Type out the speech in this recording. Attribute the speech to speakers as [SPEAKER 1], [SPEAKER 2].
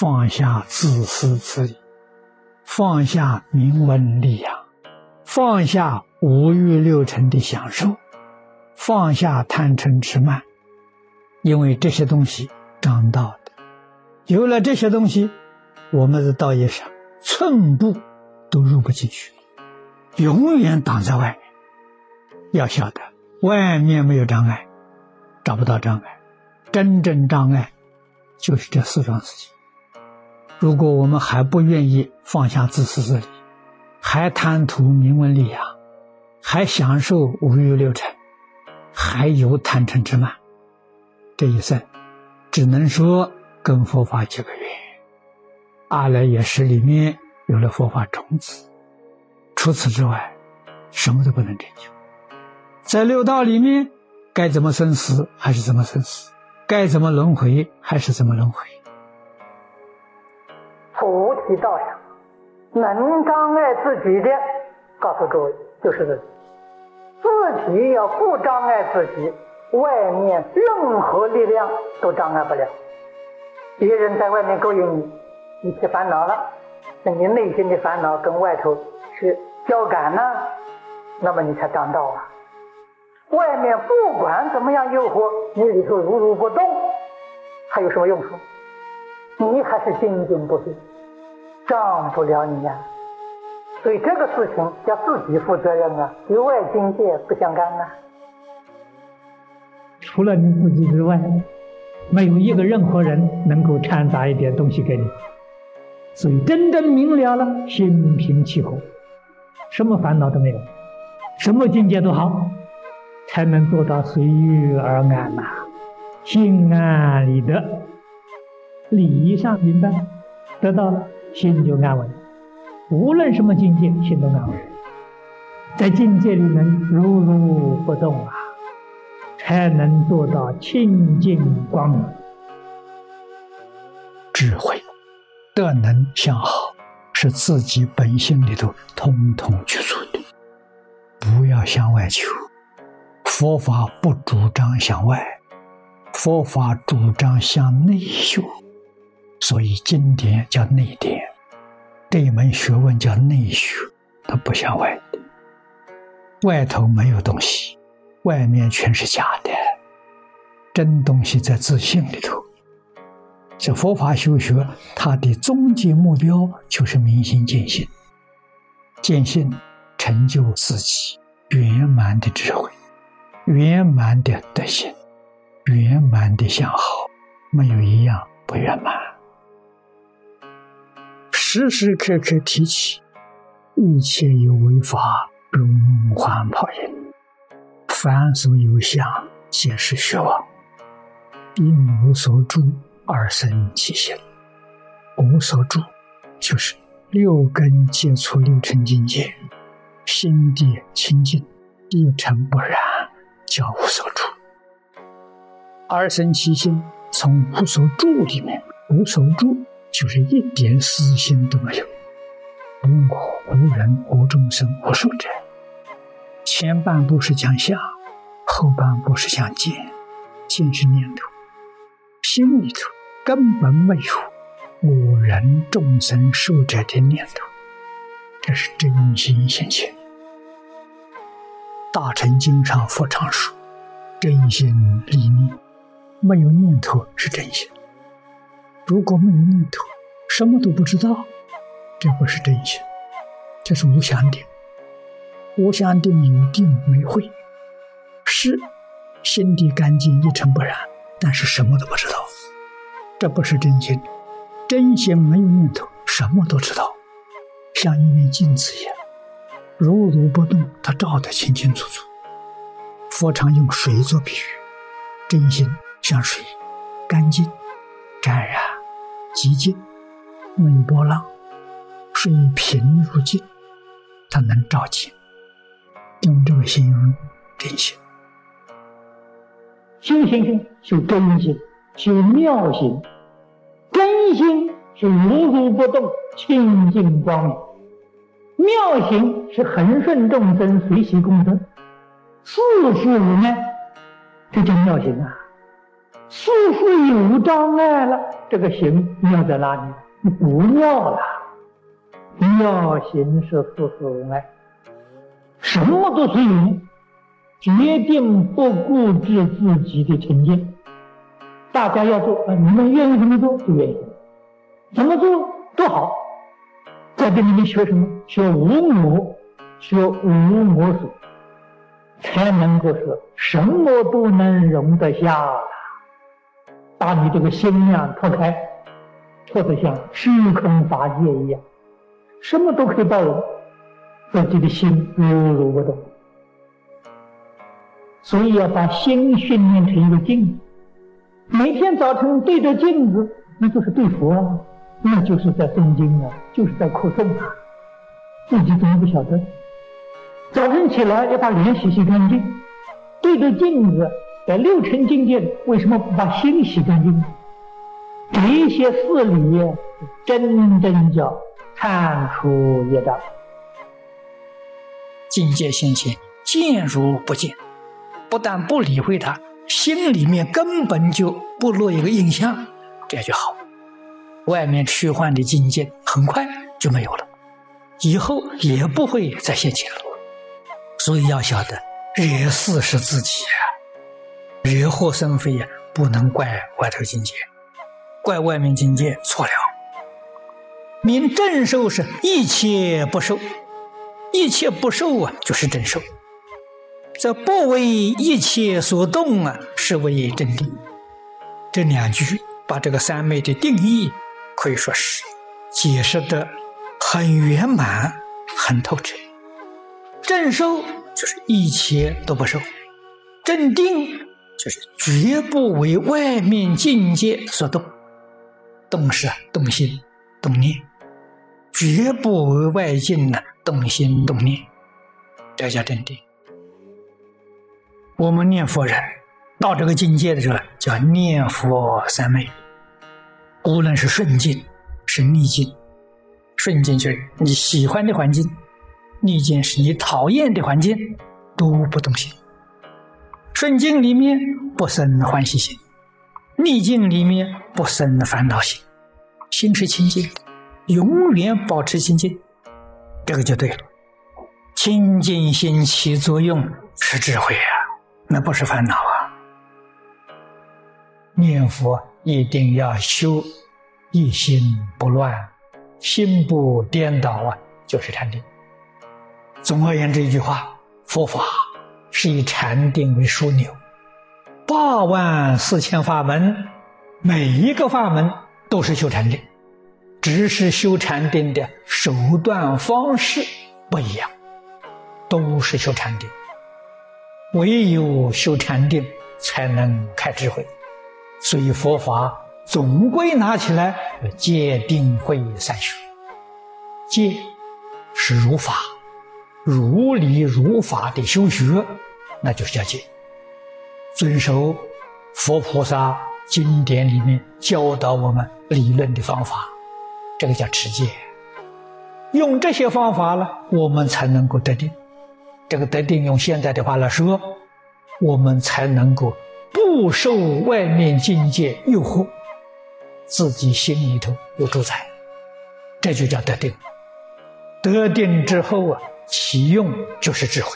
[SPEAKER 1] 放下自私自利，放下名闻利养，放下五欲六尘的享受，放下贪嗔痴慢，因为这些东西长道的，有了这些东西，我们的道业上寸步都入不进去，永远挡在外面。要晓得，外面没有障碍，找不到障碍，真正障碍就是这四桩事情。如果我们还不愿意放下自私自利，还贪图名闻利养，还享受五欲六尘，还有贪嗔痴慢，这一生只能说跟佛法结个缘。阿赖耶识里面有了佛法种子，除此之外，什么都不能成就。在六道里面，该怎么生死还是怎么生死，该怎么轮回还是怎么轮回。
[SPEAKER 2] 一道上，能障碍自己的，告诉各位，就是自己。自己要不障碍自己，外面任何力量都障碍不了。别人在外面勾引你，你起烦恼了，那你内心的烦恼跟外头是交感呢，那么你才障道啊。外面不管怎么样诱惑，你里头如如不动，还有什么用处？你还是精进不退。障不了你呀，所以这个事情要自己负责任啊，与外境界不相干呐。
[SPEAKER 3] 除了你自己之外，没有一个任何人能够掺杂一点东西给你。所以真正明了了，心平气和，什么烦恼都没有，什么境界都好，才能做到随遇而安呐，心安理得。礼仪上明白，得到了。心就安稳，无论什么境界，心都安稳。在境界里能如如不动啊，才能做到清净光明。
[SPEAKER 1] 智慧、德能相好，是自己本性里头通通去做的，不要向外求。佛法不主张向外，佛法主张向内修。所以经典叫内典，这一门学问叫内学，它不像外的。外头没有东西，外面全是假的，真东西在自信里头。这佛法修学，它的终极目标就是明心见性，见性成就自己圆满的智慧、圆满的德行、圆满的相好，没有一样不圆满。时时刻刻提起，一切有为法，如梦幻泡影；凡所有相，皆是虚妄。因无所住而生其心，无所住就是六根接触六尘境界，心地清净，一尘不染，叫无所住。而生其心，从无所住里面，无所住。就是一点私心都没有，无我、无人、无众生、无寿者。前半部是讲相，后半部是讲见。见是念头，心里头根本没有我人、众生、寿者的念头，这是真心现前。大乘经上佛常说：“真心立念，没有念头是真心。”如果没有念头，什么都不知道，这不是真心，这是无相定。无相定有定没慧，是心地干净一尘不染，但是什么都不知道，这不是真心。真心没有念头，什么都知道，像一面镜子一样，如如不动，它照得清清楚楚。佛常用水做比喻，真心像水，干净，沾染。极静，没有波浪，水平如镜，它能照见。用这个形容真心，
[SPEAKER 3] 修行心修真心，修妙心。真心是如如不动，清净光明；妙心是恒顺众生，随喜功德。事事呢，这叫妙心啊。事事有障碍了。这个行妙在哪里？你不妙了，妙行是事事无碍，什么都是缘，决定不固执自己的成见。大家要做，啊，你们愿意怎么做就愿意，怎么做都好。在这里面学什么？学无我，学无我所，才能够是什么都能容得下。把你这个心量拓开，拓得像虚空法界一样，什么都可以包容，自己的心如如不动。所以要把心训练成一个镜子。每天早晨对着镜子，那就是对佛啊，那就是在诵经啊，就是在扩诵啊。自己怎么不晓得？早晨起来要把脸洗洗干净，对着镜子，在六尘境界，为什么不把心洗干净？这些事理，真正叫看出业障。
[SPEAKER 1] 境界现前，见如不见，不但不理会它。心里面根本就不落一个印象，这样就好。外面虚幻的境界很快就没有了，以后也不会再现前了。所以要晓得，惹事是自己啊，惹祸生非呀，不能怪外头境界，怪外面境界错了。明正受是一切不受，一切不受啊，就是正受。这不为一切所动啊，是为真定。这两句把这个三昧的定义，可以说是解释的很圆满、很透彻。正受就是一切都不受，正定就是绝不为外面境界所动，动是动心、动念，绝不为外境呢动心动念，这叫正定。我们念佛人到这个境界的时候，叫念佛三昧。无论是顺境是逆境，顺境就是你喜欢的环境，逆境是你讨厌的环境，都不动心。顺境里面不生欢喜心，逆境里面不生烦恼心，心是清净，永远保持清净，这个就对了。清净心起作用是智慧啊。那不是烦恼啊！念佛一定要修一心不乱，心不颠倒啊，就是禅定。总而言之，一句话，佛法是以禅定为枢纽，八万四千法门，每一个法门都是修禅定，只是修禅定的手段方式不一样，都是修禅定。唯有修禅定，才能开智慧。所以佛法总归拿起来，戒定慧三学。戒是如法、如理如法的修学，那就是叫戒。遵守佛菩萨经典里面教导我们理论的方法，这个叫持戒。用这些方法了，我们才能够得定。这个得定，用现在的话来说，我们才能够不受外面境界诱惑，自己心里头有主宰，这就叫得定。得定之后啊，其用就是智慧。